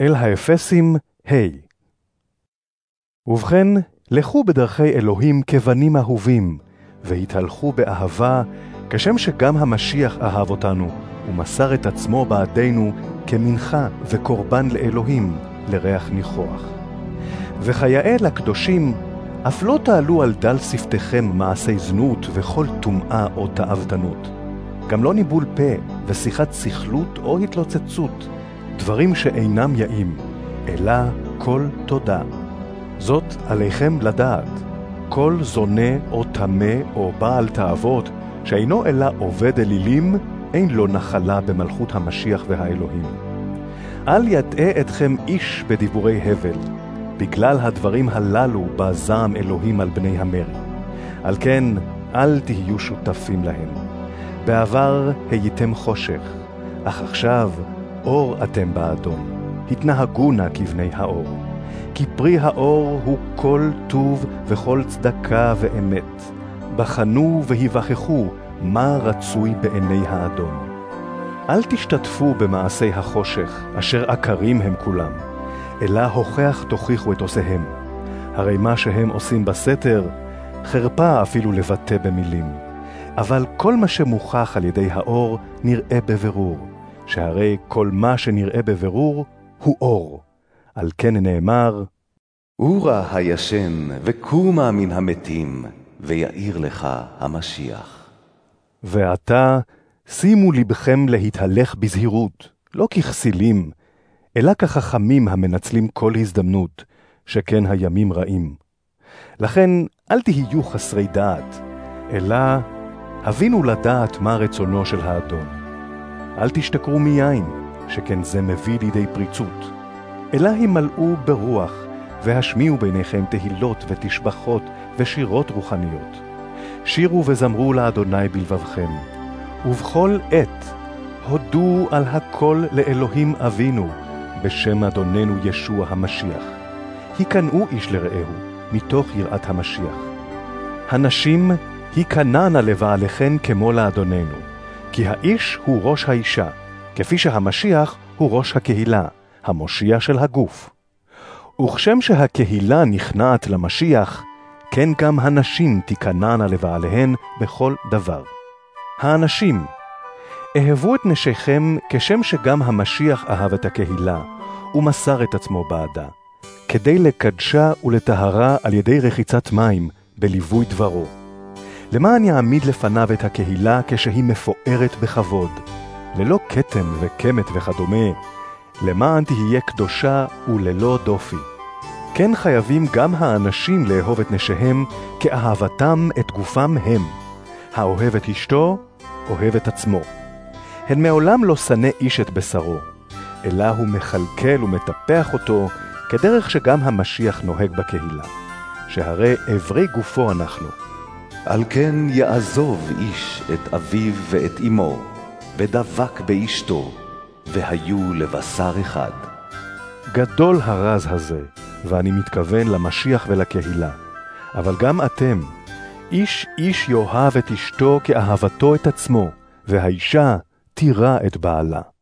אל האפסים, ה' ובכן, לכו בדרכי אלוהים כבנים אהובים, והתהלכו באהבה, כשם שגם המשיח אהב אותנו, ומסר את עצמו בעדנו כמנחה וקורבן לאלוהים, לריח ניחוח. וכיאה לקדושים, אף לא תעלו על דל שפתיכם מעשי זנות וכל טומאה או תאוותנות. גם לא ניבול פה ושיחת סכלות או התלוצצות, דברים שאינם יאים, אלא כל תודה. זאת עליכם לדעת, כל זונה או טמא או בעל תאוות, שאינו אלא עובד אלילים, אין לו נחלה במלכות המשיח והאלוהים. אל יטעה אתכם איש בדיבורי הבל, בגלל הדברים הללו בא זעם אלוהים על בני המרי. על כן, אל תהיו שותפים להם. בעבר הייתם חושך, אך עכשיו אור אתם באדום. התנהגו נא כבני האור. כי פרי האור הוא כל טוב וכל צדקה ואמת. בחנו והיווכחו מה רצוי בעיני האדון. אל תשתתפו במעשי החושך, אשר עקרים הם כולם, אלא הוכח תוכיחו את עושיהם. הרי מה שהם עושים בסתר, חרפה אפילו לבטא במילים. אבל כל מה שמוכח על ידי האור נראה בבירור, שהרי כל מה שנראה בבירור הוא אור. על כן נאמר, אורה הישן וקומה מן המתים, ויאיר לך המשיח. ועתה שימו לבכם להתהלך בזהירות, לא ככסילים, אלא כחכמים המנצלים כל הזדמנות, שכן הימים רעים. לכן אל תהיו חסרי דעת, אלא הבינו לדעת מה רצונו של האדון. אל תשתכרו מיין, שכן זה מביא לידי פריצות, אלא הימלאו ברוח, והשמיעו ביניכם תהילות ותשבחות ושירות רוחניות. שירו וזמרו לאדוני בלבבכם, ובכל עת הודו על הכל לאלוהים אבינו, בשם אדוננו ישוע המשיח. היכנעו איש לרעהו, מתוך יראת המשיח. הנשים היכנענה לבעליכן כמו לאדוננו, כי האיש הוא ראש האישה, כפי שהמשיח הוא ראש הקהילה, המושיע של הגוף. וכשם שהקהילה נכנעת למשיח, כן גם הנשים תיכנענה לבעליהן בכל דבר. האנשים, אהבו את נשיכם כשם שגם המשיח אהב את הקהילה, ומסר את עצמו בעדה, כדי לקדשה ולטהרה על ידי רחיצת מים, בליווי דברו. למען יעמיד לפניו את הקהילה כשהיא מפוארת בכבוד, ללא כתם וקמת וכדומה, למען תהיה קדושה וללא דופי. כן חייבים גם האנשים לאהוב את נשיהם כאהבתם את גופם הם. האוהב את אשתו, אוהב את עצמו. הן מעולם לא שנא איש את בשרו, אלא הוא מכלכל ומטפח אותו, כדרך שגם המשיח נוהג בקהילה, שהרי אברי גופו אנחנו. על כן יעזוב איש את אביו ואת אמו, ודבק באשתו, והיו לבשר אחד. גדול הרז הזה, ואני מתכוון למשיח ולקהילה. אבל גם אתם, איש איש יאהב את אשתו כאהבתו את עצמו, והאישה תירא את בעלה.